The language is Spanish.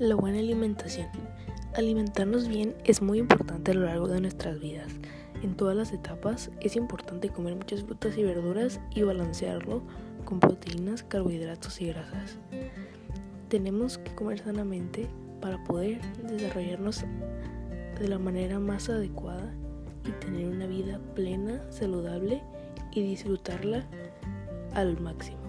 La buena alimentación. Alimentarnos bien es muy importante a lo largo de nuestras vidas. En todas las etapas es importante comer muchas frutas y verduras y balancearlo con proteínas, carbohidratos y grasas. Tenemos que comer sanamente para poder desarrollarnos de la manera más adecuada y tener una vida plena, saludable y disfrutarla al máximo.